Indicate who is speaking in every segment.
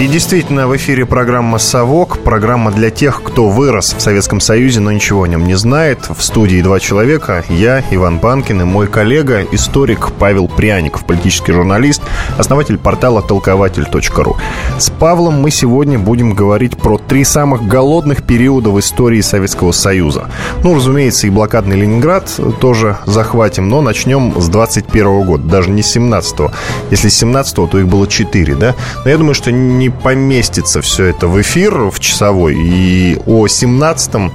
Speaker 1: И действительно, в эфире программа «Совок». Программа для тех, кто вырос в Советском Союзе, но ничего о нем не знает. В студии два человека. Я, Иван Панкин, и мой коллега, историк Павел Пряников, политический журналист, основатель портала толкователь.ру. С Павлом мы сегодня будем говорить про три самых голодных периода в истории Советского Союза. Ну, разумеется, и блокадный Ленинград тоже захватим, но начнем с 21 года, даже не с 17 Если с 17 то их было 4, да? Но я думаю, что не поместится все это в эфир в часовой. И о 17-м,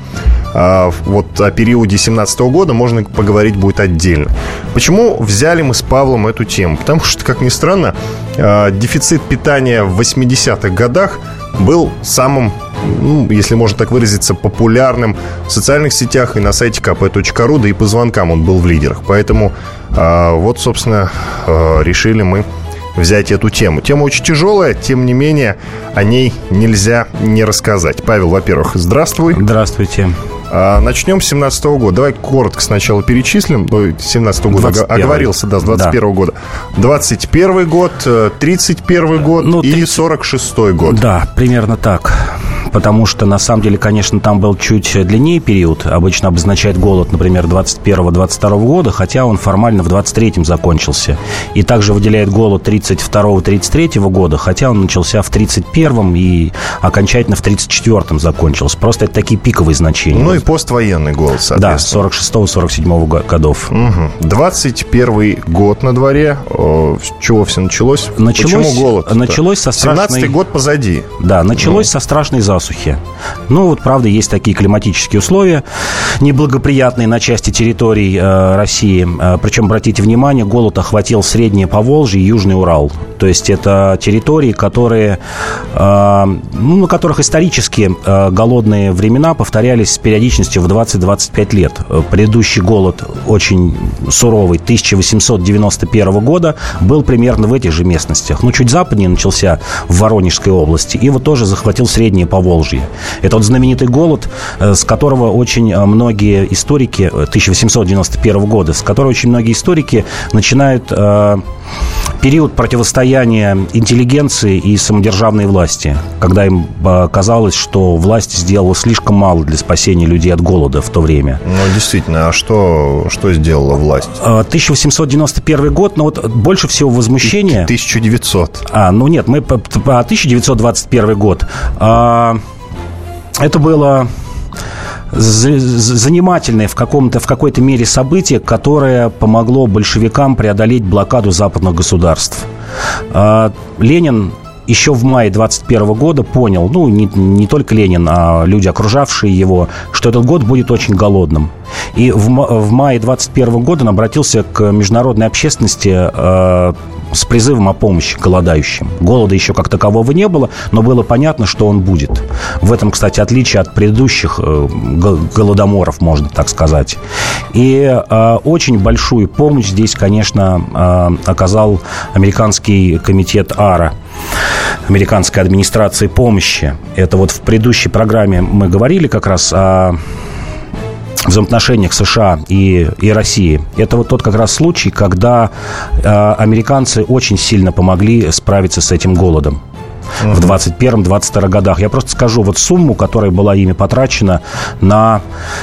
Speaker 1: а, вот о периоде 17 -го года можно поговорить будет отдельно. Почему взяли мы с Павлом эту тему? Потому что, как ни странно, а, дефицит питания в 80-х годах был самым ну, если можно так выразиться, популярным в социальных сетях и на сайте kp.ru, да и по звонкам он был в лидерах. Поэтому э, вот, собственно, э, решили мы взять эту тему. Тема очень тяжелая, тем не менее, о ней нельзя не рассказать. Павел, во-первых, здравствуй.
Speaker 2: Здравствуйте.
Speaker 1: А, начнем с 17 -го года. Давай коротко сначала перечислим. 17 -го года 21 оговорился, да, с 21 -го да. года. 21 год, 31 э, год ну, и 46 год.
Speaker 2: Да, примерно так потому что, на самом деле, конечно, там был чуть длиннее период. Обычно обозначает голод, например, 21-22 года, хотя он формально в 23-м закончился. И также выделяет голод 32-33 года, хотя он начался в 31-м и окончательно в 34-м закончился. Просто это такие пиковые значения.
Speaker 1: Ну и поствоенный голод,
Speaker 2: соответственно. Да, 46-47 годов.
Speaker 1: Угу. 21 год на дворе. С чего все началось?
Speaker 2: началось Почему голод? -то? Началось со страшной...
Speaker 1: 17 год позади.
Speaker 2: Да, началось ну. со страшной засухи засухи. Ну, вот, правда, есть такие климатические условия, неблагоприятные на части территорий э, России. Э, причем, обратите внимание, голод охватил Среднее Поволжье и Южный Урал. То есть это территории, которые, э, ну, на которых исторически э, голодные времена повторялись с периодичностью в 20-25 лет. Э, предыдущий голод очень суровый 1891 года был примерно в этих же местностях. Ну, чуть западнее начался в Воронежской области. И вот тоже захватил Среднее Поволжье Поволжье. Это вот знаменитый голод, э, с которого очень э, многие историки, 1891 э, года, с которого очень многие историки начинают период противостояния интеллигенции и самодержавной власти, когда им казалось, что власть сделала слишком мало для спасения людей от голода в то время.
Speaker 1: Ну, действительно, а что, что сделала власть?
Speaker 2: 1891 год, но вот больше всего возмущения...
Speaker 1: 1900.
Speaker 2: А, ну нет, мы... 1921 год. А, это было занимательное в, каком-то, в какой-то мере событие, которое помогло большевикам преодолеть блокаду западных государств. А, Ленин еще в мае 21 года понял, ну, не, не только Ленин, а люди, окружавшие его, что этот год будет очень голодным. И в, в мае 21 года он обратился к международной общественности э, с призывом о помощи голодающим. Голода еще как такового не было, но было понятно, что он будет. В этом, кстати, отличие от предыдущих э, голодоморов, можно так сказать. И э, очень большую помощь здесь, конечно, э, оказал американский комитет АРА американской администрации помощи. Это вот в предыдущей программе мы говорили как раз о взаимоотношениях США и, и России. Это вот тот как раз случай, когда э, американцы очень сильно помогли справиться с этим голодом в 21-22 годах. Я просто скажу вот сумму, которая была ими потрачена на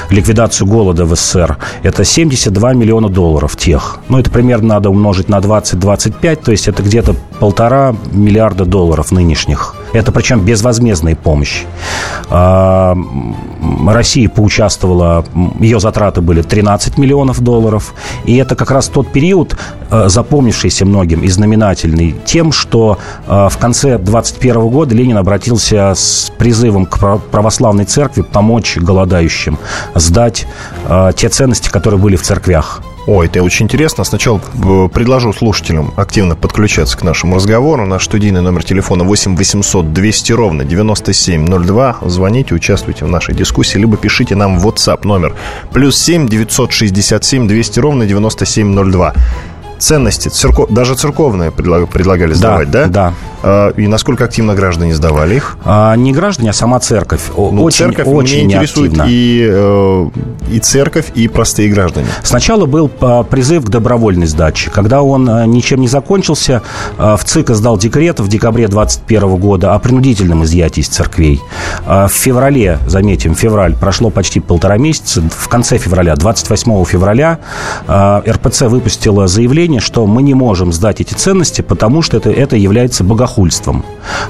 Speaker 2: ликвидацию голода в СССР. Это 72 миллиона долларов тех. Ну, это примерно надо умножить на 20-25, то есть это где-то полтора миллиарда долларов нынешних. Это причем безвозмездная помощь. А, Россия поучаствовала, ее затраты были 13 миллионов долларов. И это как раз тот период, э, запомнившийся многим и знаменательный тем, что э, в конце 21 года Ленин обратился с призывом к православной церкви помочь голодающим, сдать э, те ценности, которые были в церквях.
Speaker 1: Ой, это очень интересно. Сначала э, предложу слушателям активно подключаться к нашему разговору. Наш студийный номер телефона 8 800 200 ровно 9702. Звоните, участвуйте в нашей дискуссии, либо пишите нам в WhatsApp номер плюс 7 967 200 ровно 9702. Ценности, церков... даже церковные предлагали сдавать, да?
Speaker 2: Да,
Speaker 1: А, и насколько активно граждане сдавали их?
Speaker 2: А, не граждане, а сама церковь.
Speaker 1: Ну, очень, церковь очень меня интересует и, э, и церковь, и простые граждане.
Speaker 2: Сначала был а, призыв к добровольной сдаче. Когда он ничем не закончился, в ЦИК издал декрет в декабре 2021 года о принудительном изъятии из церквей. В феврале, заметим, февраль, прошло почти полтора месяца, в конце февраля, 28 февраля, РПЦ выпустила заявление, что мы не можем сдать эти ценности, потому что это, это является богохульством.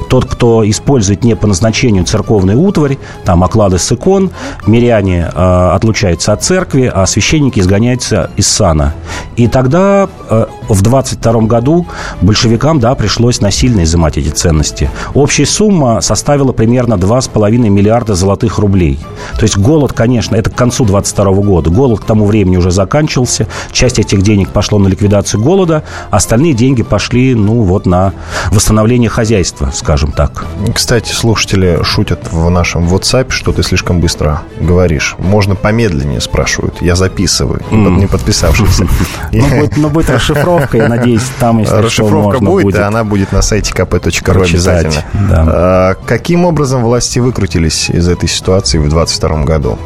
Speaker 2: Тот, кто использует не по назначению церковный утварь, там оклады с икон, миряне э, отлучаются от церкви, а священники изгоняются из сана. И тогда э, в 22 году большевикам, да, пришлось насильно изымать эти ценности. Общая сумма составила примерно 2,5 миллиарда золотых рублей. То есть голод, конечно, это к концу 22 года. Голод к тому времени уже заканчивался. Часть этих денег пошло на ликвидацию голода, остальные деньги пошли, ну, вот на восстановление хозяйства, скажем так.
Speaker 1: Кстати, слушатели шутят в нашем WhatsApp, что ты слишком быстро говоришь. Можно помедленнее, спрашивают. Я записываю, mm. не подписавшийся.
Speaker 2: Но будет расшифровка, я надеюсь, там, если
Speaker 1: Расшифровка будет, она будет на сайте kp.ru обязательно. А, каким образом власти выкрутились из этой ситуации в 2022 году?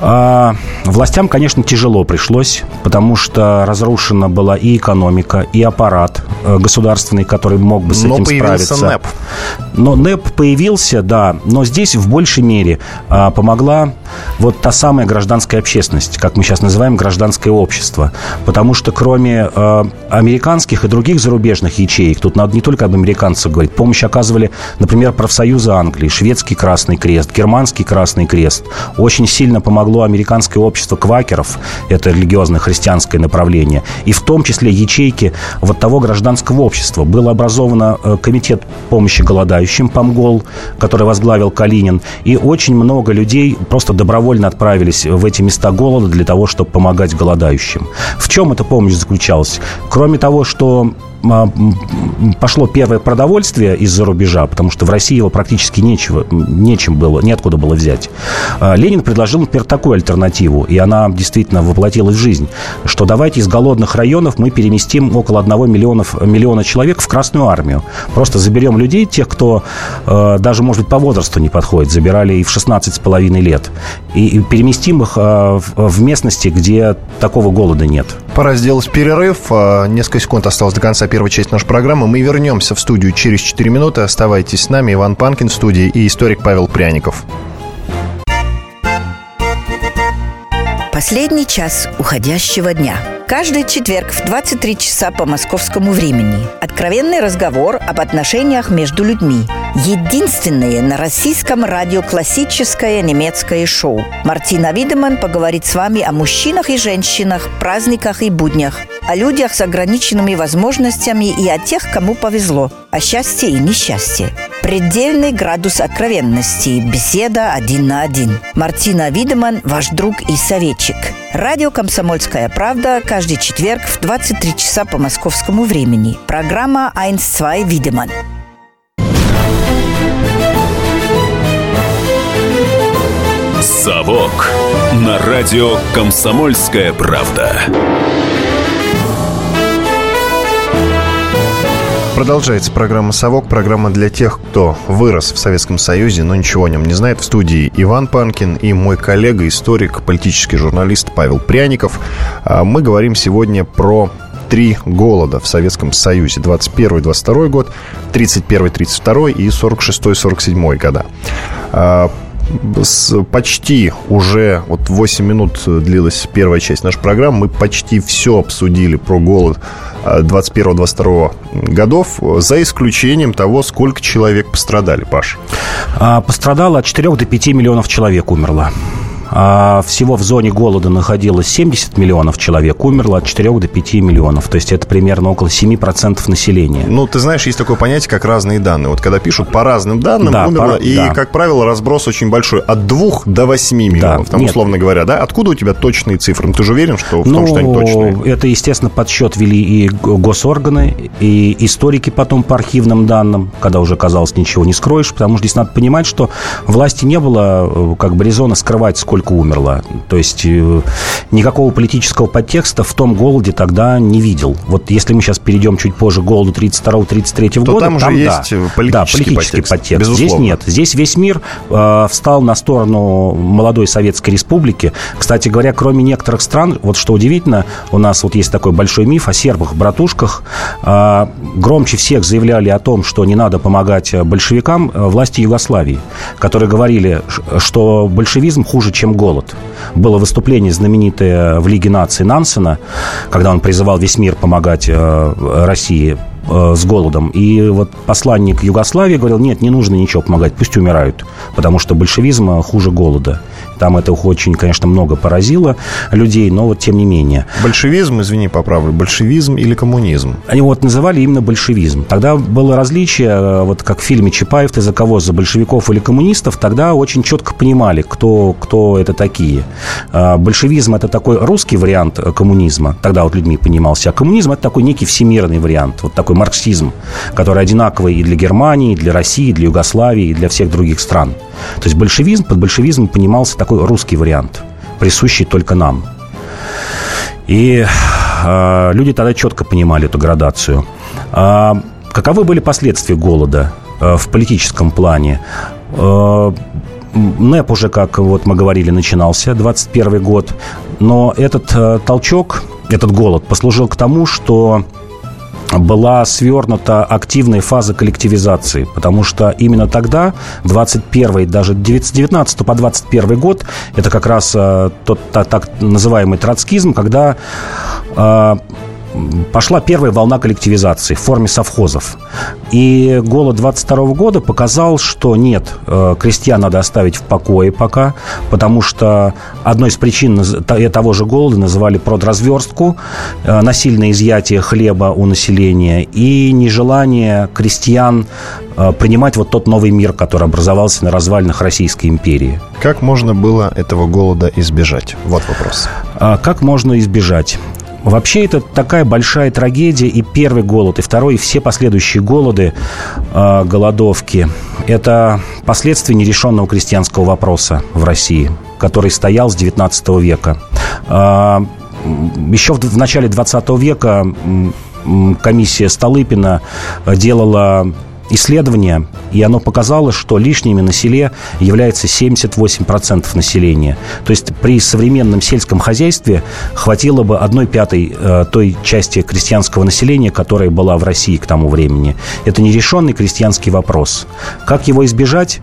Speaker 2: А, властям, конечно, тяжело пришлось, потому что разрушена была и экономика, и аппарат э, государственный, который мог бы с этим справиться.
Speaker 1: Но появился НЭП.
Speaker 2: Но НЭП появился, да, но здесь в большей мере а, помогла вот та самая гражданская общественность, как мы сейчас называем гражданское общество. Потому что кроме а, американских и других зарубежных ячеек, тут надо не только об американцах говорить, помощь оказывали, например, профсоюзы Англии, шведский Красный Крест, германский Красный Крест. Очень сильно помогло американское общество квакеров, это религиозное христианское направление, и в том числе ячейки вот того гражданского общества. Было образовано э, комитет помощи голодающим, ПАМГОЛ, который возглавил Калинин, и очень много людей просто добровольно отправились в эти места голода для того, чтобы помогать голодающим. В чем эта помощь заключалась? Кроме того, что пошло первое продовольствие из-за рубежа, потому что в России его практически нечего, нечем было, неоткуда было взять. А, Ленин предложил, например, такую альтернативу, и она действительно воплотилась в жизнь, что давайте из голодных районов мы переместим около одного миллионов, миллиона человек в Красную Армию. Просто заберем людей, тех, кто э, даже, может быть, по возрасту не подходит, забирали и в 16,5 лет, и, переместим их в местности, где такого голода нет.
Speaker 1: Пора сделать перерыв. Несколько секунд осталось до конца первой части нашей программы. Мы вернемся в студию через 4 минуты. Оставайтесь с нами. Иван Панкин в студии и историк Павел Пряников.
Speaker 3: Последний час уходящего дня. Каждый четверг в 23 часа по московскому времени. Откровенный разговор об отношениях между людьми. Единственное на российском радио классическое немецкое шоу. Мартина Видеман поговорит с вами о мужчинах и женщинах, праздниках и буднях – о людях с ограниченными возможностями и о тех, кому повезло, о счастье и несчастье. Предельный градус откровенности. Беседа один на один. Мартина Видеман, ваш друг и советчик. Радио «Комсомольская правда» каждый четверг в 23 часа по московскому времени. Программа «1-2 Видеман».
Speaker 4: «Совок» на радио «Комсомольская правда».
Speaker 1: Продолжается программа «Совок», программа для тех, кто вырос в Советском Союзе, но ничего о нем не знает. В студии Иван Панкин и мой коллега, историк, политический журналист Павел Пряников. А, мы говорим сегодня про три голода в Советском Союзе. 21-22 год, 31-32 и 46-47 года а, почти уже вот 8 минут длилась первая часть нашей программы. Мы почти все обсудили про голод 21-22 годов, за исключением того, сколько человек пострадали, Паш?
Speaker 2: А, пострадало от 4 до 5 миллионов человек умерло. А всего в зоне голода находилось 70 миллионов человек, умерло от 4 до 5 миллионов. То есть это примерно около 7% населения.
Speaker 1: Ну, ты знаешь, есть такое понятие, как разные данные. Вот когда пишут по разным данным, да, умерло, по, и, да. как правило, разброс очень большой. От 2 до 8 миллионов, да, там, нет. условно говоря, да? Откуда у тебя точные цифры? Ну, ты же уверен, что в ну, том, что они точные?
Speaker 2: Это, естественно, подсчет вели и госорганы, и историки потом по архивным данным, когда уже, казалось, ничего не скроешь, потому что здесь надо понимать, что власти не было э, как бы резона скрывать, сколько столько умерло. То есть э, никакого политического подтекста в том голоде тогда не видел. Вот если мы сейчас перейдем чуть позже к голоду 32-33 года,
Speaker 1: там, там уже да, есть политический,
Speaker 2: да, политический подтекст. подтекст. Здесь нет. Здесь весь мир э, встал на сторону молодой Советской Республики. Кстати говоря, кроме некоторых стран, вот что удивительно, у нас вот есть такой большой миф о сербах-братушках. Э, громче всех заявляли о том, что не надо помогать большевикам э, власти Югославии, которые говорили, что большевизм хуже, чем голод. Было выступление знаменитое в Лиге наций Нансена, когда он призывал весь мир помогать э, России э, с голодом. И вот посланник Югославии говорил, нет, не нужно ничего помогать, пусть умирают, потому что большевизм хуже голода. Там это очень, конечно, много поразило людей, но вот тем не менее.
Speaker 1: Большевизм, извини, поправлю, большевизм или коммунизм?
Speaker 2: Они вот называли именно большевизм. Тогда было различие, э, вот как в фильме Чапаев, ты за кого, за большевиков или коммунистов, тогда очень четко понимали, кто, кто это такие. А, большевизм – это такой русский вариант э, коммунизма, тогда вот людьми понимался, а коммунизм – это такой некий всемирный вариант, вот такой марксизм, который одинаковый и для Германии, и для России, и для Югославии, и для всех других стран. То есть большевизм, под большевизмом понимался такой русский вариант, присущий только нам. И э, люди тогда четко понимали эту градацию. А каковы были последствия голода э, в политическом плане? Э, НЭП уже, как вот мы говорили, начинался, 21 год. Но этот э, толчок, этот голод послужил к тому, что была свернута активная фаза коллективизации, потому что именно тогда, 21 даже 19 по 21 год, это как раз э, тот так, так называемый троцкизм, когда э, пошла первая волна коллективизации в форме совхозов. И голод 22 года показал, что нет, э, крестьян надо оставить в покое пока, потому что одной из причин того же голода называли продразверстку, э, насильное изъятие хлеба у населения и нежелание крестьян э, принимать вот тот новый мир, который образовался на развалинах Российской империи.
Speaker 1: Как можно было этого голода избежать? Вот вопрос.
Speaker 2: А как можно избежать? Вообще это такая большая трагедия. И первый голод, и второй, и все последующие голоды, э, голодовки – это последствия нерешенного крестьянского вопроса в России, который стоял с XIX века. Э, еще в, в начале XX века комиссия Столыпина делала исследование, и оно показало, что лишними на селе является 78% населения. То есть при современном сельском хозяйстве хватило бы одной пятой э, той части крестьянского населения, которая была в России к тому времени. Это нерешенный крестьянский вопрос. Как его избежать?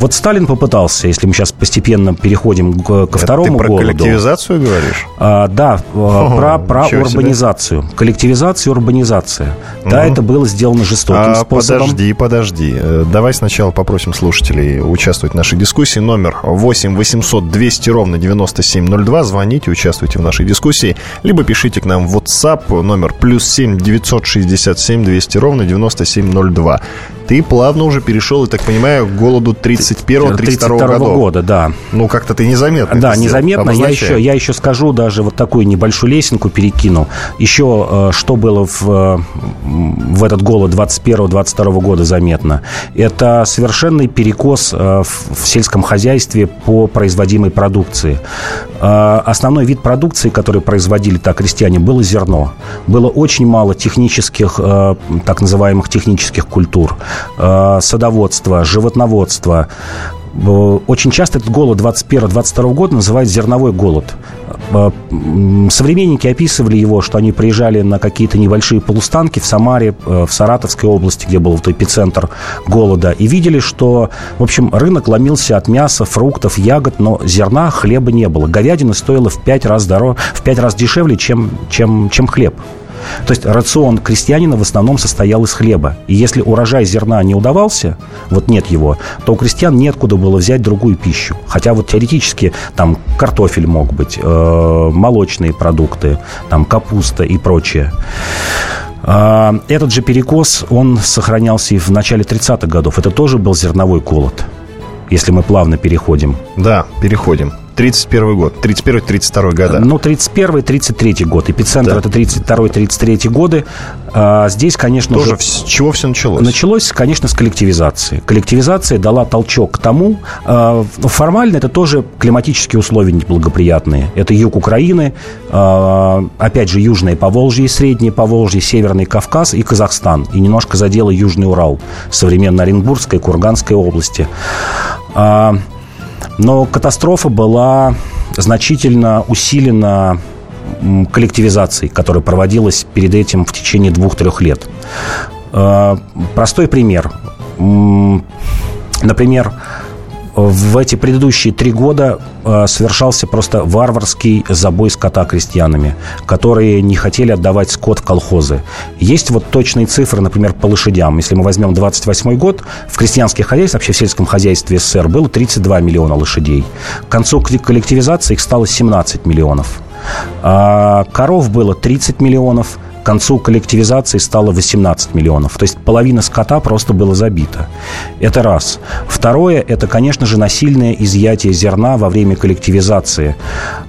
Speaker 2: Вот Сталин попытался, если мы сейчас постепенно переходим к, ко второму
Speaker 1: ты про
Speaker 2: голоду.
Speaker 1: коллективизацию говоришь?
Speaker 2: А, да, э, О, про, про урбанизацию. Себе. Коллективизация, урбанизация. Угу. Да, это было сделано жестоким а, способом.
Speaker 1: Подожди, подожди, подожди. Э, давай сначала попросим слушателей участвовать в нашей дискуссии. Номер 8 800 200 ровно 9702. Звоните, участвуйте в нашей дискуссии. Либо пишите к нам в WhatsApp номер плюс 7 967 200 ровно 9702 ты плавно уже перешел, я так понимаю, к голоду 31-32 года.
Speaker 2: года, да.
Speaker 1: Ну, как-то ты незаметно
Speaker 2: Да, незаметно. Я еще, я еще скажу, даже вот такую небольшую лесенку перекину. Еще э, что было в, э, в этот голод 21-22 года заметно. Это совершенный перекос э, в сельском хозяйстве по производимой продукции. Основной вид продукции, который производили так крестьяне, было зерно. Было очень мало технических, так называемых технических культур. Э, садоводства, животноводства. Э, очень часто этот голод 21-22 года называют зерновой голод. Э, современники описывали его, что они приезжали на какие-то небольшие полустанки в Самаре, в Саратовской области, где был вот эпицентр голода, и видели, что, в общем, рынок ломился от мяса, фруктов, ягод, но зерна, хлеба не было. Говядина стоила в пять раз, дороже, в пять раз дешевле, чем, чем, чем хлеб. То есть рацион крестьянина в основном состоял из хлеба. И если урожай зерна не удавался, вот нет его, то у крестьян неоткуда было взять другую пищу. Хотя вот теоретически там картофель мог быть, э, молочные продукты, там капуста и прочее. А, этот же перекос, он сохранялся и в начале 30-х годов. Это тоже был зерновой голод, если мы плавно переходим.
Speaker 1: Да, переходим. 31 год, 31-32 года.
Speaker 2: Ну, 31-33 год. Эпицентр да. это 32-33 годы. А, здесь, конечно
Speaker 1: Тоже же... с чего все началось?
Speaker 2: Началось, конечно, с коллективизации. Коллективизация дала толчок к тому... А, формально это тоже климатические условия неблагоприятные. Это юг Украины, а, опять же, Южное Поволжье, Среднее Поволжье, Северный Кавказ и Казахстан. И немножко задело Южный Урал, современной Оренбургской и Курганской области. А, но катастрофа была значительно усилена коллективизацией, которая проводилась перед этим в течение двух-трех лет. А, простой пример. Например, в эти предыдущие три года э, совершался просто варварский забой скота крестьянами, которые не хотели отдавать скот в колхозы. Есть вот точные цифры, например, по лошадям. Если мы возьмем 28 год, в крестьянских хозяйствах, вообще в сельском хозяйстве СССР было 32 миллиона лошадей. К концу коллективизации их стало 17 миллионов. А коров было 30 миллионов, к концу коллективизации стало 18 миллионов. То есть половина скота просто было забита. Это раз. Второе, это, конечно же, насильное изъятие зерна во время коллективизации.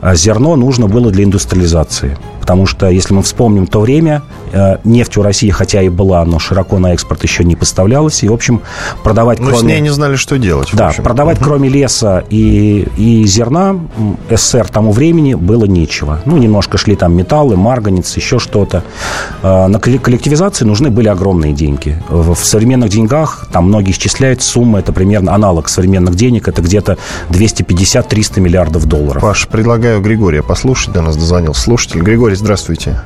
Speaker 2: А зерно нужно было для индустриализации. Потому что, если мы вспомним то время, э, нефть у России, хотя и была, но широко на экспорт еще не поставлялась. И, в общем, продавать
Speaker 1: но кроме... с ней не знали, что делать.
Speaker 2: Да, продавать угу. кроме леса и, и зерна СССР тому времени было нечего. Ну, немножко шли там металлы, марганец, еще что-то. Э, на коллективизации нужны были огромные деньги. В современных деньгах, там многие исчисляют суммы, это примерно аналог современных денег, это где-то 250-300 миллиардов долларов.
Speaker 1: Паш, предлагаю Григория послушать, до нас дозвонил слушатель. Григорий, здравствуйте.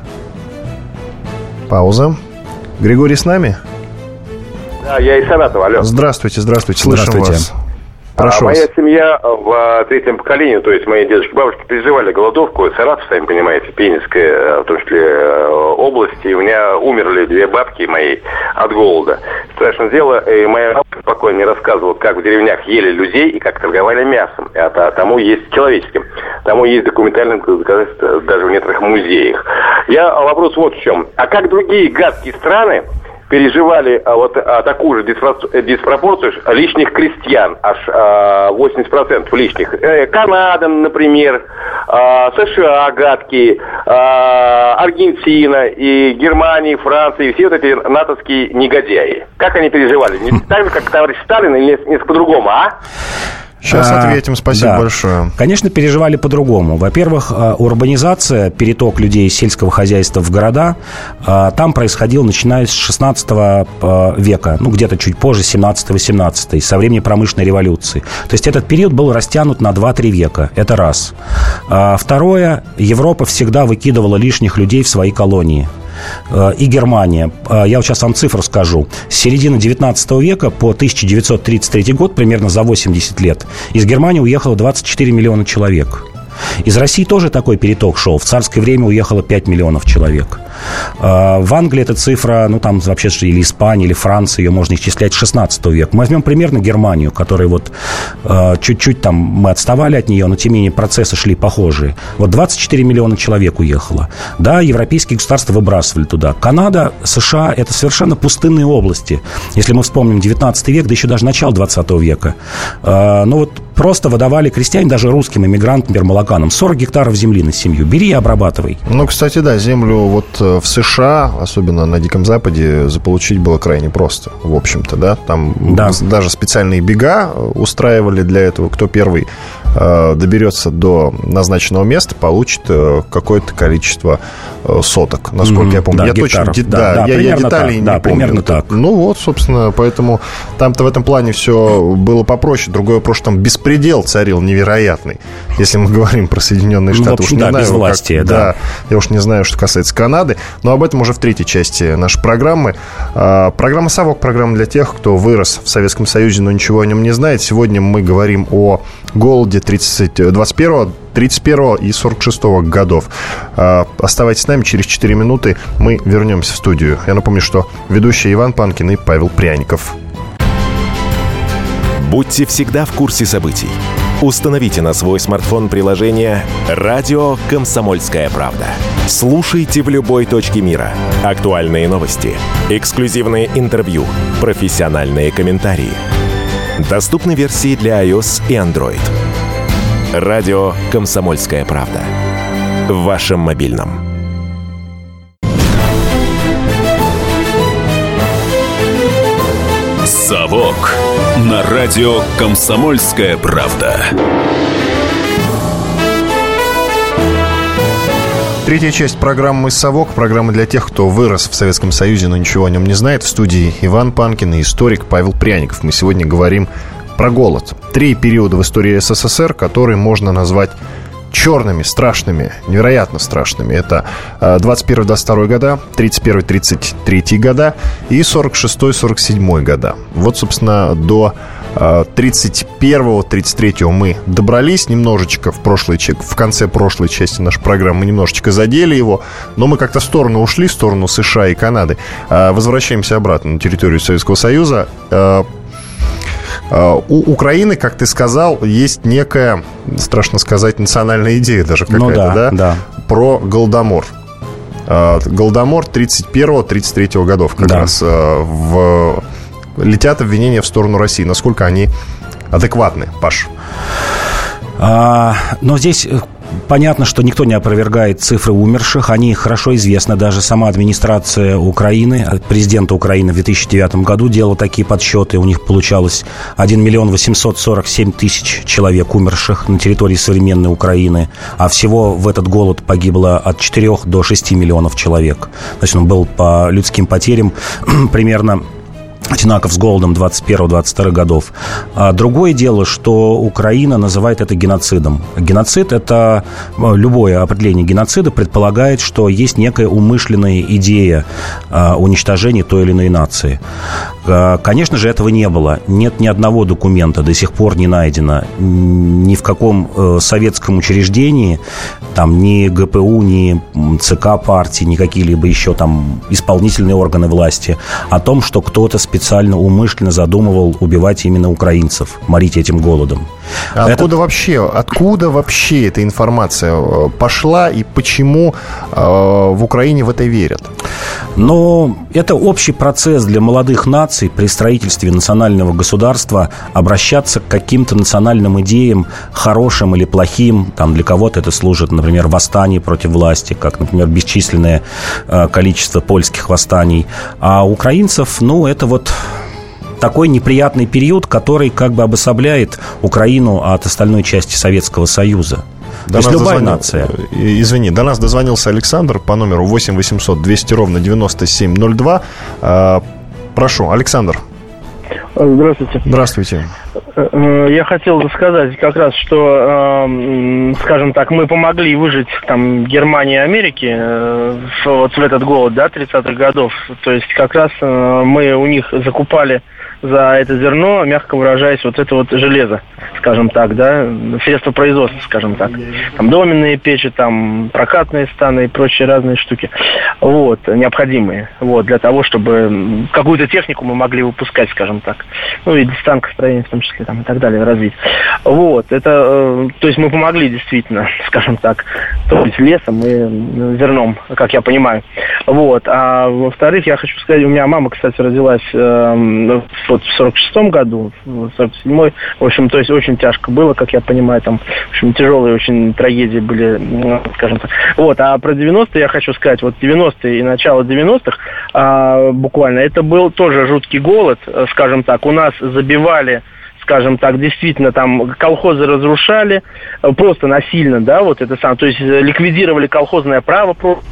Speaker 1: Пауза. Григорий с нами?
Speaker 5: Да, я из Саратова, алло.
Speaker 1: Здравствуйте, здравствуйте, слышим здравствуйте. вас.
Speaker 5: Прошу а моя семья в третьем поколении, то есть мои дедушки и бабушки, переживали голодовку. Саратов, сами понимаете, Пенинская, в том числе э, области. И у меня умерли две бабки мои от голода. Страшное дело. И моя бабка спокойно не рассказывала, как в деревнях ели людей и как торговали мясом. Это тому есть человеческим. Тому есть документальное доказательство даже в некоторых музеях. Я вопрос вот в чем. А как другие гадкие страны переживали а, вот а, такую же диспропорцию лишних крестьян, аж а, 80% лишних. Э, Канада, например, а, США гадкие, а, Аргентина и Германия, Франция, и все вот эти натовские негодяи. Как они переживали? Не так же, как товарищ Сталин или несколько по-другому, а?
Speaker 1: Сейчас а, ответим, спасибо да. большое.
Speaker 2: Конечно, переживали по-другому. Во-первых, а, урбанизация, переток людей из сельского хозяйства в города, а, там происходил начиная с 16 века, ну, где-то чуть позже, 17-18, со времени промышленной революции. То есть этот период был растянут на 2-3 века. Это раз. Второе, Европа всегда выкидывала лишних людей в свои колонии. Э, и Германия. Э, я вот сейчас вам цифру скажу. С середины 19 века по 1933 год, примерно за 80 лет, из Германии уехало 24 миллиона человек. Из России тоже такой переток шел. В царское время уехало 5 миллионов человек. А, в Англии эта цифра, ну, там вообще или Испания, или Франция, ее можно исчислять с 16 века. Мы возьмем примерно Германию, которая вот а, чуть-чуть там мы отставали от нее, но тем не менее процессы шли похожие. Вот 24 миллиона человек уехало. Да, европейские государства выбрасывали туда. Канада, США – это совершенно пустынные области. Если мы вспомним 19 век, да еще даже начало 20 века. А, ну вот просто выдавали крестьяне, даже русским иммигрантам, например, молоканам, 40 гектаров земли на семью. Бери и обрабатывай.
Speaker 1: Ну, кстати, да, землю вот э, в США, особенно на Диком Западе, заполучить было крайне просто, в общем-то, да. Там да. даже специальные бега устраивали для этого, кто первый Э, доберется до назначенного места, получит э, какое-то количество э, соток, насколько mm-hmm, я помню.
Speaker 2: Да,
Speaker 1: я
Speaker 2: гектаров,
Speaker 1: точно, да, да, я, я деталей так, не
Speaker 2: да,
Speaker 1: помню.
Speaker 2: Примерно так.
Speaker 1: Ну вот, собственно, поэтому там-то в этом плане все было попроще. Другое вопрос, что там беспредел царил невероятный. Если мы говорим про Соединенные ну, Штаты,
Speaker 2: ну, общем, уж не да, знаю, власти, как,
Speaker 1: да. да. Я уж не знаю, что касается Канады, но об этом уже в третьей части нашей программы. А, программа «Совок», программа для тех, кто вырос в Советском Союзе, но ничего о нем не знает. Сегодня мы говорим о голоде 30, 21, 31 и 46 годов. А, оставайтесь с нами, через 4 минуты мы вернемся в студию. Я напомню, что ведущий Иван Панкин и Павел Пряников.
Speaker 4: Будьте всегда в курсе событий. Установите на свой смартфон приложение «Радио Комсомольская правда». Слушайте в любой точке мира. Актуальные новости, эксклюзивные интервью, профессиональные комментарии – Доступны версии для iOS и Android. Радио «Комсомольская правда». В вашем мобильном.
Speaker 6: «Совок» на радио «Комсомольская правда».
Speaker 1: Третья часть программы «Совок». Программа для тех, кто вырос в Советском Союзе, но ничего о нем не знает. В студии Иван Панкин и историк Павел Пряников. Мы сегодня говорим про голод. Три периода в истории СССР, которые можно назвать черными, страшными, невероятно страшными. Это 21-22 э, года, 31-33 года и 46-47 года. Вот, собственно, до 31-33 э, мы добрались немножечко в, прошлой, в конце прошлой части нашей программы. Мы немножечко задели его, но мы как-то в сторону ушли, в сторону США и Канады. Э, возвращаемся обратно на территорию Советского Союза. А, у Украины, как ты сказал, есть некая, страшно сказать, национальная идея даже ну какая-то, ну, да, да, да, про Голодомор. А, Голодомор 31-33 годов как да. раз а, в... летят обвинения в сторону России. Насколько они адекватны, Паш?
Speaker 2: А, но здесь э, Понятно, что никто не опровергает цифры умерших. Они хорошо известны. Даже сама администрация Украины, президента Украины в 2009 году делала такие подсчеты. У них получалось 1 миллион 847 тысяч человек умерших на территории современной Украины. А всего в этот голод погибло от 4 до 6 миллионов человек. То есть он был по людским потерям примерно одинаков с голодом 21-22 годов. А другое дело, что Украина называет это геноцидом. Геноцид – это э, любое определение геноцида предполагает, что есть некая умышленная идея э, уничтожения той или иной нации. Э, конечно же, этого не было. Нет ни одного документа, до сих пор не найдено ни в каком советском учреждении, там ни ГПУ, ни ЦК партии, ни какие-либо еще там исполнительные органы власти о том, что кто-то специально специально, умышленно задумывал убивать именно украинцев, морить этим голодом.
Speaker 1: А это... Откуда вообще, откуда вообще эта информация э, пошла и почему э, в Украине в это верят?
Speaker 2: Но это общий процесс для молодых наций при строительстве национального государства обращаться к каким-то национальным идеям, хорошим или плохим. Там для кого-то это служит, например, восстание против власти, как, например, бесчисленное э, количество польских восстаний. А украинцев, ну, это вот такой неприятный период, который как бы обособляет Украину от остальной части Советского Союза.
Speaker 1: До То есть любая дозвонил, нация. Э, извини, до нас дозвонился Александр по номеру 8 800 200 ровно 9702. А, прошу, Александр.
Speaker 7: Здравствуйте.
Speaker 1: Здравствуйте.
Speaker 7: Э, э, я хотел сказать как раз, что, скажем так, мы помогли выжить там Германии и Америке вот в этот голод, да, 30-х годов. То есть как раз мы у них закупали за это зерно, мягко выражаясь, вот это вот железо, скажем так, да, средства производства, скажем так. Там доменные печи, там прокатные станы и прочие разные штуки. Вот, необходимые. Вот, для того, чтобы какую-то технику мы могли выпускать, скажем так. Ну, и станкостроение в том числе, там, и так далее, развить. Вот, это, э, то есть мы помогли действительно, скажем так, то есть лесом и зерном, как я понимаю. Вот, а во-вторых, я хочу сказать, у меня мама, кстати, родилась э, вот в 46-м году, в 47-й, в общем, то есть очень тяжко было, как я понимаю, там, в общем, тяжелые очень трагедии были, ну, скажем так. Вот, а про 90-е я хочу сказать, вот 90-е и начало 90-х, а, буквально, это был тоже жуткий голод, скажем так, у нас забивали скажем так, действительно там колхозы разрушали, просто насильно, да, вот это сам, то есть ликвидировали колхозное право просто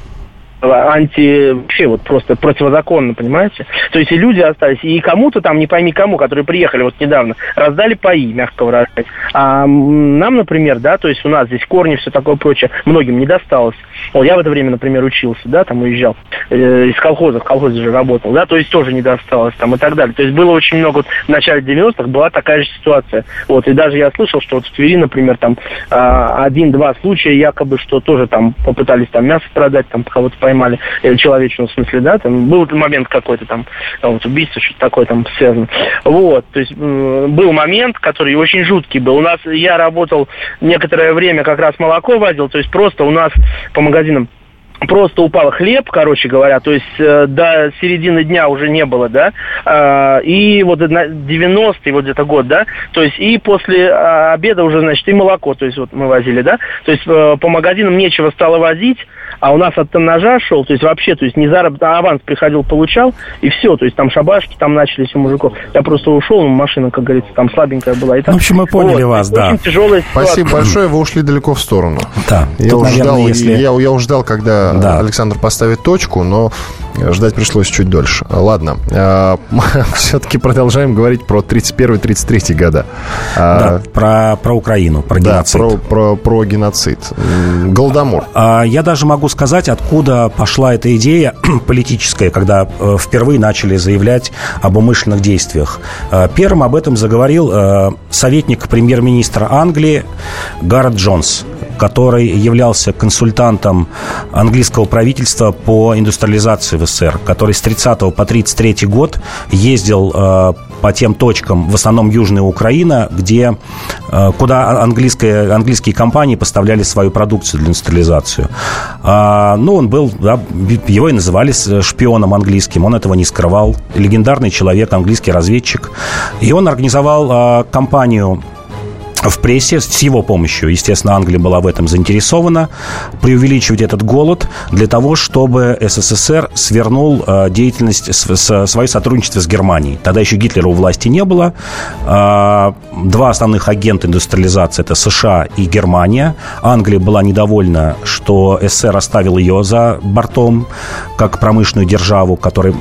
Speaker 7: анти... вообще вот просто противозаконно, понимаете? То есть и люди остались, и кому-то там, не пойми кому, которые приехали вот недавно, раздали паи, мягко выражаясь. А нам, например, да, то есть у нас здесь корни, все такое прочее, многим не досталось. Вот я в это время, например, учился, да, там уезжал э, из колхоза, в колхозе же работал, да, то есть тоже не досталось там и так далее. То есть было очень много, вот в начале 90-х была такая же ситуация. Вот, и даже я слышал, что вот в Твери, например, там э, один-два случая якобы, что тоже там попытались там мясо продать, там кого-то поймали, или человечную в смысле, да, там был момент какой-то там, вот, убийство, что-то такое там связано. Вот, то есть э, был момент, который очень жуткий был. У нас, я работал некоторое время, как раз молоко возил, то есть просто у нас по магазинам просто упал хлеб, короче говоря, то есть э, до середины дня уже не было, да, э, и вот на 90-й вот где-то год, да, то есть и после э, обеда уже, значит, и молоко, то есть вот мы возили, да, то есть э, по магазинам нечего стало возить, а у нас от тоннажа шел, то есть вообще, то есть не заработок, а аванс приходил, получал, и все, то есть там шабашки там начались у мужиков. Я просто ушел, ну, машина, как говорится, там слабенькая была. И
Speaker 2: так, в общем, мы поняли
Speaker 7: вот,
Speaker 2: вас, да.
Speaker 7: Очень тяжелая
Speaker 1: ситуация. Спасибо большое, вы ушли далеко в сторону.
Speaker 2: Да.
Speaker 1: Я,
Speaker 2: Тут,
Speaker 1: уже
Speaker 2: наверное,
Speaker 1: ждал,
Speaker 2: если...
Speaker 1: я, я уже ждал, когда
Speaker 2: Да.
Speaker 1: Александр поставит точку, но ждать пришлось чуть дольше. Ладно, все-таки продолжаем говорить про 31-33 года.
Speaker 2: Да, про, про Украину, про
Speaker 1: Да,
Speaker 2: геноцид.
Speaker 1: про, про, про геноцид. Голодомор.
Speaker 2: А, Я даже могу сказать, откуда пошла эта идея политическая, когда э, впервые начали заявлять об умышленных действиях. Первым об этом заговорил э, советник премьер-министра Англии Гаррет Джонс который являлся консультантом английского правительства по индустриализации в СССР, который с 30 по 33 год ездил э, по тем точкам, в основном Южная Украина, где, э, куда английские, английские компании поставляли свою продукцию для индустриализации. А, ну, он был, да, его и называли шпионом английским, он этого не скрывал. Легендарный человек, английский разведчик. И он организовал э, компанию в прессе с его помощью, естественно, Англия была в этом заинтересована, преувеличивать этот голод для того, чтобы СССР свернул э, деятельность, свое сотрудничество с Германией. Тогда еще Гитлера у власти не было. Э, два основных агента индустриализации – это США и Германия. Англия была недовольна, что СССР оставил ее за бортом, как промышленную державу, которая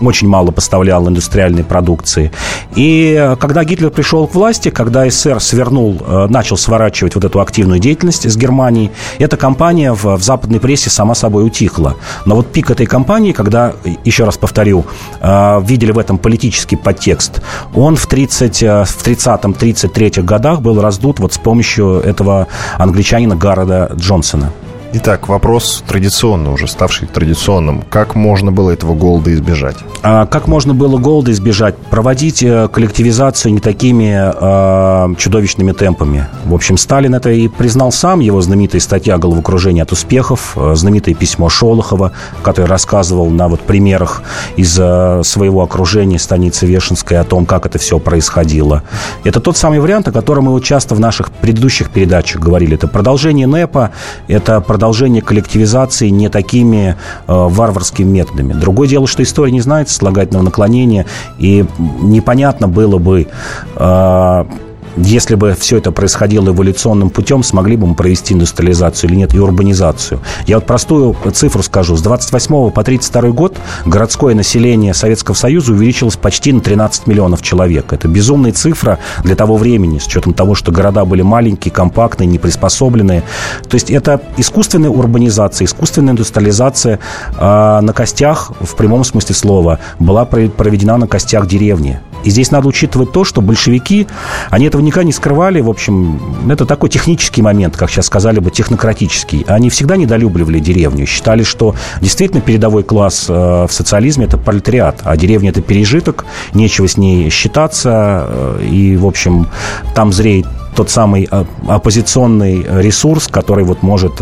Speaker 2: очень мало поставляла индустриальной продукции. И э, когда Гитлер пришел к власти, когда СССР свернул, э, начал сворачивать вот эту активную деятельность с Германией, эта компания в, в западной прессе сама собой утихла. Но вот пик этой компании, когда, еще раз повторю, э, видели в этом политический подтекст, он в, 30, э, в 30-33 годах был раздут вот с помощью этого англичанина Гаррета Джонсона.
Speaker 1: Итак, вопрос традиционный, уже ставший традиционным. Как можно было этого голода избежать?
Speaker 2: А как можно было голода избежать? Проводить э, коллективизацию не такими э, чудовищными темпами. В общем, Сталин это и признал сам, его знаменитая статья «Головокружение от успехов», э, знаменитое письмо Шолохова, который рассказывал на вот примерах из своего окружения станицы Вешенской о том, как это все происходило. Это тот самый вариант, о котором мы вот часто в наших предыдущих передачах говорили. Это продолжение НЭПа, это продолжение коллективизации не такими э, варварскими методами. Другое дело, что история не знает слагательного наклонения, и непонятно было бы, э, если бы все это происходило эволюционным путем, смогли бы мы провести индустриализацию или нет, и урбанизацию. Я вот простую цифру скажу. С 28 по 32 год городское население Советского Союза увеличилось почти на 13 миллионов человек. Это безумная цифра для того времени, с учетом того, что города были маленькие, компактные, неприспособленные. То есть это искусственная урбанизация, искусственная индустриализация э, на костях, в прямом смысле слова, была проведена на костях деревни. И здесь надо учитывать то, что большевики, они этого никогда не скрывали. В общем, это такой технический момент, как сейчас сказали бы, технократический. Они всегда недолюбливали деревню. Считали, что действительно передовой класс э, в социализме – это пролетариат, а деревня – это пережиток, нечего с ней считаться. Э, и, в общем, там зреет тот самый э, оппозиционный ресурс, который вот может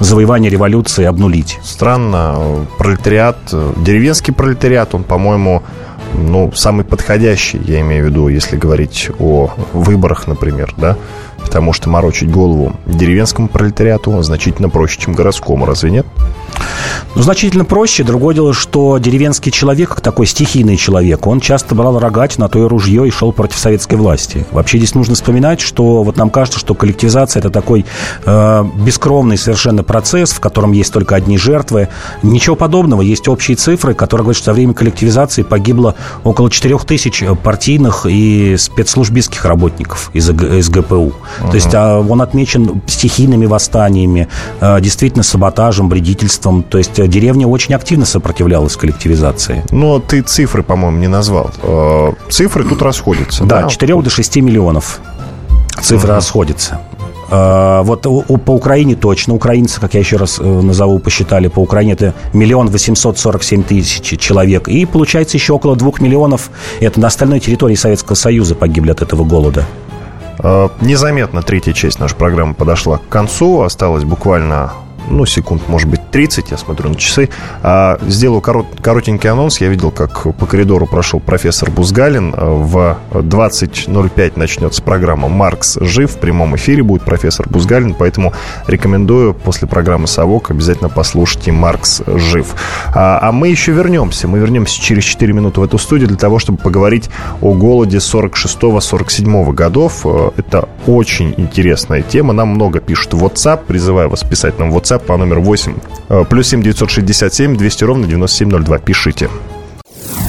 Speaker 2: завоевание революции обнулить.
Speaker 1: Странно, пролетариат, деревенский пролетариат, он, по-моему, ну, самый подходящий, я имею в виду, если говорить о выборах, например, да, потому что морочить голову деревенскому пролетариату значительно проще, чем городскому, разве нет?
Speaker 2: Ну, значительно проще. Другое дело, что деревенский человек, такой стихийный человек, он часто брал рогать на то и ружье и шел против советской власти. Вообще здесь нужно вспоминать, что вот нам кажется, что коллективизация – это такой э, бескровный совершенно процесс, в котором есть только одни жертвы. Ничего подобного. Есть общие цифры, которые говорят, что за время коллективизации погибло около 4 тысяч партийных и спецслужбистских работников из, из ГПУ. Uh-huh. То есть а, он отмечен стихийными восстаниями, а, действительно саботажем, вредительством. То есть деревня очень активно сопротивлялась коллективизации.
Speaker 1: Но ты цифры, по-моему, не назвал. Цифры тут расходятся.
Speaker 2: Да, да? 4 до 6 миллионов. Цифры uh-huh. расходятся. Вот по Украине точно. Украинцы, как я еще раз назову, посчитали, по Украине это миллион восемьсот сорок семь тысяч человек. И получается еще около двух миллионов. Это на остальной территории Советского Союза погибли от этого голода.
Speaker 1: Незаметно третья часть нашей программы подошла к концу. Осталось буквально ну, секунд, может быть, 30, я смотрю на часы. А, сделаю корот, коротенький анонс. Я видел, как по коридору прошел профессор Бузгалин. В 20.05 начнется программа «Маркс жив». В прямом эфире будет профессор Бузгалин, поэтому рекомендую после программы «Совок» обязательно послушайте «Маркс жив». А, а мы еще вернемся. Мы вернемся через 4 минуты в эту студию для того, чтобы поговорить о голоде 46-47 годов. Это очень интересная тема. Нам много пишут в WhatsApp. Призываю вас писать нам в WhatsApp по номеру 8 э, плюс 7 967 200 ровно 9702. Пишите.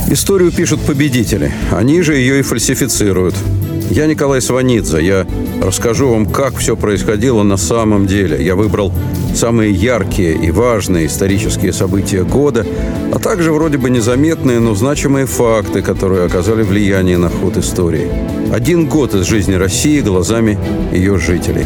Speaker 8: Историю пишут победители. Они же ее и фальсифицируют. Я Николай Сванидзе. Я расскажу вам, как все происходило на самом деле. Я выбрал самые яркие и важные исторические события года, а также вроде бы незаметные, но значимые факты, которые оказали влияние на ход истории. Один год из жизни России глазами ее жителей.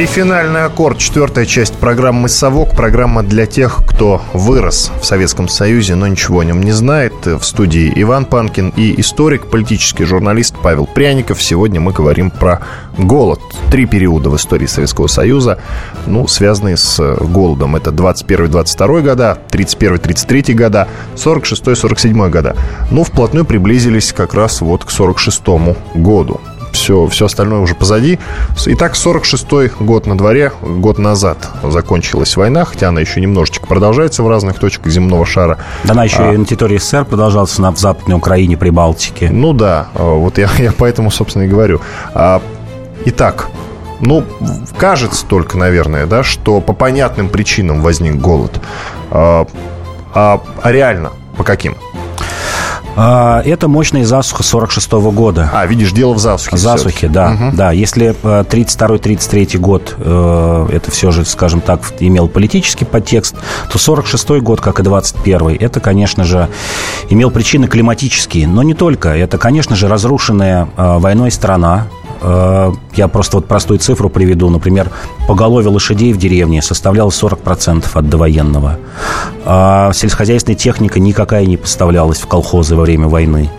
Speaker 1: И финальный аккорд, четвертая часть программы «Совок». Программа для тех, кто вырос в Советском Союзе, но ничего о нем не знает. В студии Иван Панкин и историк, политический журналист Павел Пряников. Сегодня мы говорим про голод. Три периода в истории Советского Союза, ну, связанные с голодом. Это 21-22 года, 31-33 года, 46-47 года. Ну, вплотную приблизились как раз вот к 46 году все, все остальное уже позади. Итак, 46-й год на дворе, год назад закончилась война, хотя она еще немножечко продолжается в разных точках земного шара.
Speaker 2: Да она еще а, и на территории СССР продолжалась, на, в Западной Украине, Прибалтике.
Speaker 1: Ну да, а, вот я, я поэтому, собственно, и говорю. А, итак, ну, кажется только, наверное, да, что по понятным причинам возник голод. А, а, а реально, по каким?
Speaker 2: А, это мощная засуха 46 -го года.
Speaker 1: А, видишь, дело в засухе.
Speaker 2: Засухе, да. Угу. да. Если 32-33 э, год э, это все же, скажем так, имел политический подтекст, то 46 год, как и 21 это, конечно же, имел причины климатические. Но не только. Это, конечно же, разрушенная э, войной страна, я просто вот простую цифру приведу. Например, поголовье лошадей в деревне составляло 40% от довоенного. А сельскохозяйственная техника никакая не поставлялась в колхозы во время войны.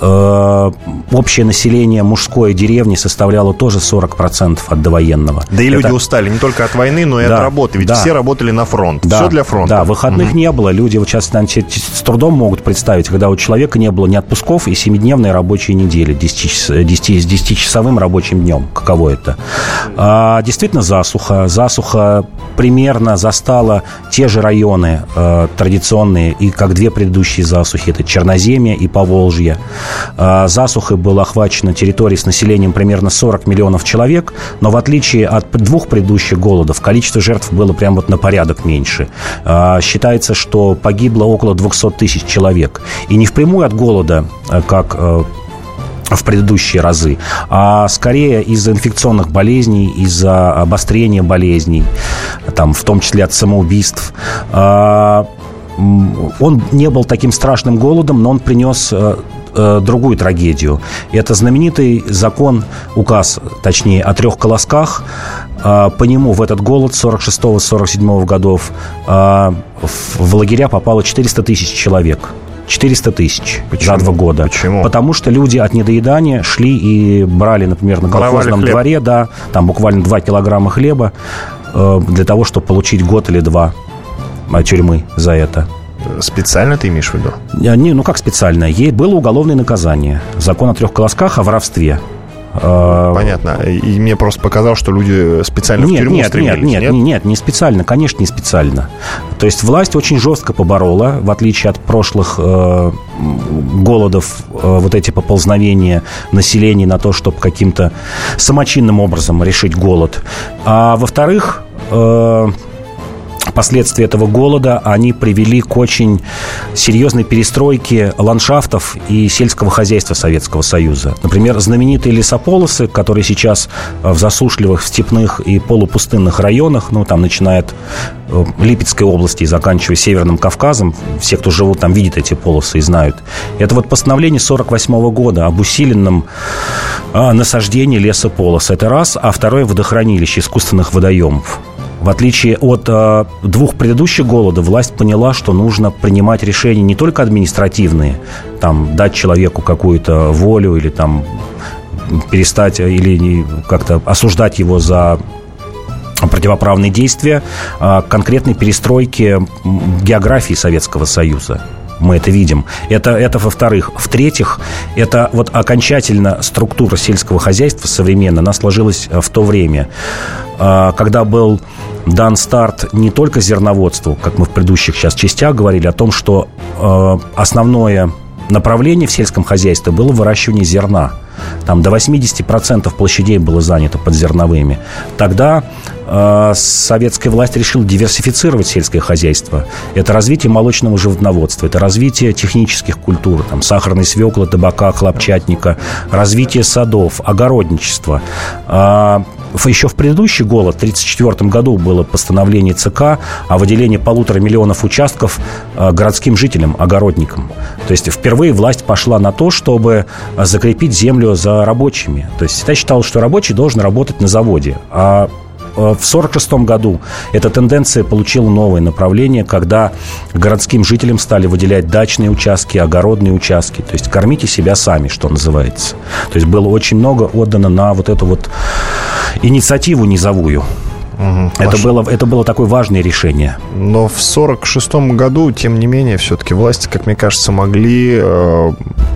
Speaker 2: Э, общее население мужской деревни составляло тоже 40% от довоенного.
Speaker 1: Да и люди Это... устали не только от войны, но и да, от работы. Ведь да. все работали на фронт. Да, все для фронта.
Speaker 2: Да, выходных угу. не было. Люди вот сейчас наверное, с трудом могут представить, когда у человека не было ни отпусков и семидневной рабочей недели 10, 10, с 10-часовым рабочим днем. Каково это? А, действительно засуха. Засуха примерно застала те же районы э, традиционные, и как две предыдущие засухи. Это Черноземье и Поволжье. А, засухой было охвачено территории с населением примерно 40 миллионов человек, но в отличие от двух предыдущих голодов, количество жертв было прямо вот на порядок меньше. А, считается, что погибло около 200 тысяч человек. И не впрямую от голода, а как в предыдущие разы, а скорее из-за инфекционных болезней, из-за обострения болезней, там, в том числе от самоубийств. Он не был таким страшным голодом, но он принес э, э, другую трагедию. Это знаменитый закон, указ, точнее, о трех колосках. Э, по нему в этот голод 46-47 годов в, лагеря попало 400 тысяч человек. 400 тысяч за два года.
Speaker 1: Почему?
Speaker 2: Потому что люди от недоедания шли и брали, например, на колхозном дворе, да, там буквально 2 килограмма хлеба для того, чтобы получить год или два тюрьмы за это.
Speaker 1: Специально ты имеешь в виду?
Speaker 2: Не, ну как специально? Ей было уголовное наказание. Закон о трех колосках о воровстве.
Speaker 1: А, Понятно. И мне просто показалось, что люди специально
Speaker 2: нет,
Speaker 1: в тюрьму
Speaker 2: нет, стремились. Нет, нет, нет, нет, не специально, конечно, не специально. То есть власть очень жестко поборола, в отличие от прошлых э, голодов, э, вот эти поползновения населения на то, чтобы каким-то самочинным образом решить голод. А во-вторых, э, последствия этого голода, они привели к очень серьезной перестройке ландшафтов и сельского хозяйства Советского Союза. Например, знаменитые лесополосы, которые сейчас в засушливых, степных и полупустынных районах, ну, там, начиная от э, Липецкой области и заканчивая Северным Кавказом, все, кто живут там, видят эти полосы и знают. Это вот постановление 48 года об усиленном а, насаждении лесополос. Это раз. А второе – водохранилище искусственных водоемов. В отличие от э, двух предыдущих голодов, власть поняла, что нужно принимать решения не только административные, там, дать человеку какую-то волю или там перестать или как-то осуждать его за противоправные действия, а конкретной перестройки географии Советского Союза мы это видим. Это, это во-вторых. В-третьих, это вот окончательно структура сельского хозяйства современно, она сложилась в то время, а, когда был дан старт не только зерноводству, как мы в предыдущих сейчас частях говорили, о том, что а, основное направление в сельском хозяйстве было выращивание зерна. Там до 80% площадей было занято под зерновыми. Тогда э, советская власть решила диверсифицировать сельское хозяйство. Это развитие молочного животноводства, это развитие технических культур, там, сахарной свеклы, табака, хлопчатника, развитие садов, огородничество. Э, еще в предыдущий год, в 1934 году, было постановление ЦК о выделении полутора миллионов участков э, городским жителям, огородникам. То есть впервые власть пошла на то, чтобы закрепить землю за рабочими. То есть всегда считалось, что рабочий должен работать на заводе. А э, в 1946 году эта тенденция получила новое направление, когда городским жителям стали выделять дачные участки, огородные участки. То есть кормите себя сами, что называется. То есть было очень много отдано на вот эту вот инициативу низовую. Угу, это, было, это было такое важное решение.
Speaker 1: Но в 1946 году, тем не менее, все-таки власти, как мне кажется, могли, э,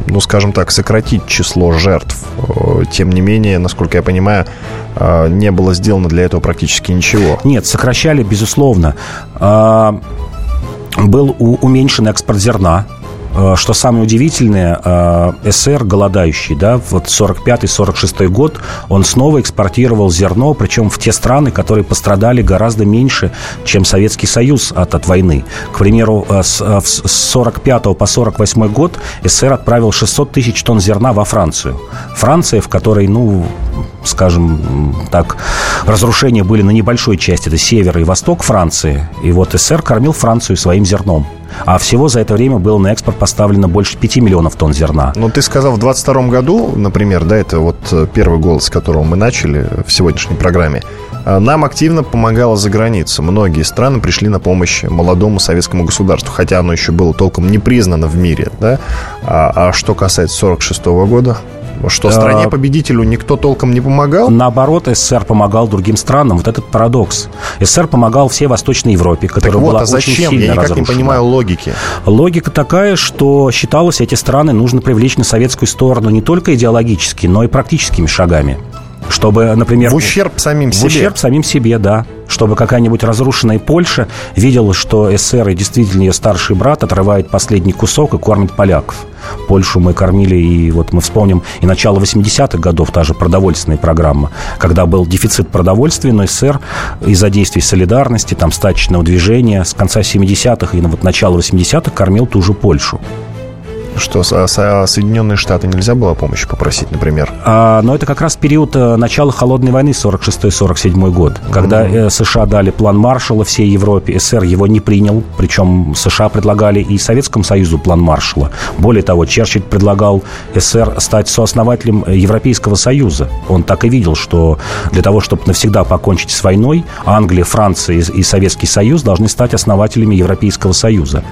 Speaker 1: ну, скажем так, сократить число жертв. Э, тем не менее, насколько я понимаю, э, не было сделано для этого практически ничего.
Speaker 2: Нет, сокращали, безусловно. Э, был уменьшен экспорт зерна что самое удивительное, э, СССР голодающий, да, вот 45-46 год, он снова экспортировал зерно, причем в те страны, которые пострадали гораздо меньше, чем Советский Союз от, от войны. К примеру, э, с, с 45 по 48 год СССР отправил 600 тысяч тонн зерна во Францию. Франция, в которой, ну, скажем так, разрушения были на небольшой части, это север и восток Франции. И вот СССР кормил Францию своим зерном. А всего за это время было на экспорт поставлено больше 5 миллионов тонн зерна.
Speaker 1: Ну, ты сказал, в 22 году, например, да, это вот первый голос, с которого мы начали в сегодняшней программе, э, нам активно помогала за граница. Многие страны пришли на помощь молодому советскому государству, хотя оно еще было толком не признано в мире. Да? А, а что касается 46 года, что стране-победителю никто толком не помогал?
Speaker 2: Наоборот, СССР помогал другим странам. Вот этот парадокс. СССР помогал всей Восточной Европе, которая так вот, была а зачем? очень сильно
Speaker 1: Я никак
Speaker 2: разрушена.
Speaker 1: не понимаю логики.
Speaker 2: Логика такая, что считалось, эти страны нужно привлечь на советскую сторону не только идеологически, но и практическими шагами. Чтобы, например...
Speaker 1: В ущерб самим себе.
Speaker 2: В ущерб самим себе, да. Чтобы какая-нибудь разрушенная Польша видела, что СССР и действительно ее старший брат отрывает последний кусок и кормит поляков. Польшу мы кормили, и вот мы вспомним и начало 80-х годов, та же продовольственная программа, когда был дефицит продовольствия, но СССР из-за действий солидарности, там, стачечного движения с конца 70-х и на вот начало 80-х кормил ту же Польшу.
Speaker 1: Что, а Соединенные Штаты нельзя было помощи попросить, например?
Speaker 2: А, но это как раз период э, начала Холодной войны, 46-47 год, когда mm-hmm. США дали план Маршалла всей Европе, СССР его не принял, причем США предлагали и Советскому Союзу план Маршалла. Более того, Черчилль предлагал СССР стать сооснователем Европейского Союза. Он так и видел, что для того, чтобы навсегда покончить с войной, Англия, Франция и Советский Союз должны стать основателями Европейского Союза.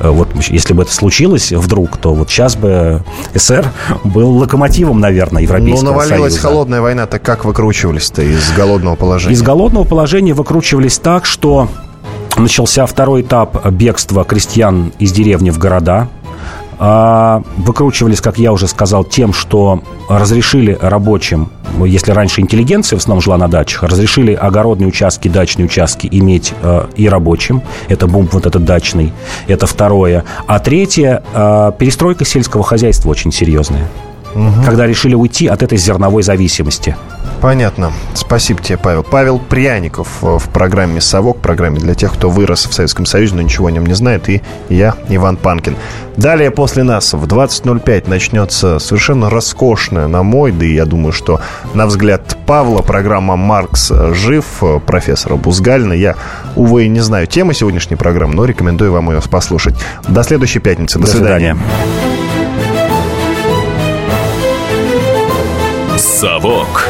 Speaker 2: Э, вот если бы это случилось вдруг, то вот сейчас бы СССР был локомотивом, наверное, Европейского
Speaker 1: Ну, навалилась
Speaker 2: Союза.
Speaker 1: холодная война, так как выкручивались-то из голодного положения?
Speaker 2: Из голодного положения выкручивались так, что начался второй этап бегства крестьян из деревни в города. А, выкручивались, как я уже сказал, тем, что разрешили рабочим, если раньше интеллигенция в основном жила на дачах, разрешили огородные участки, дачные участки иметь э, и рабочим. Это бум вот этот дачный. Это второе. А третье, э, перестройка сельского хозяйства очень серьезная. Угу. Когда решили уйти от этой зерновой зависимости.
Speaker 1: Понятно. Спасибо тебе, Павел. Павел Пряников в программе «Совок», программе для тех, кто вырос в Советском Союзе, но ничего о нем не знает, и я, Иван Панкин. Далее после нас в 20.05 начнется совершенно роскошная, на мой, да и я думаю, что на взгляд Павла, программа «Маркс жив» профессора Бузгалина. Я, увы, не знаю темы сегодняшней программы, но рекомендую вам ее послушать. До следующей пятницы. До, До свидания.
Speaker 6: свидания. «Совок»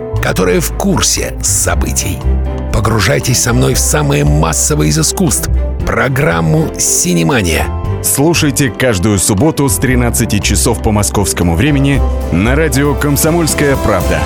Speaker 9: которые в курсе событий. Погружайтесь со мной в самое массовое из искусств — программу «Синемания».
Speaker 6: Слушайте каждую субботу с 13 часов по московскому времени на радио «Комсомольская правда».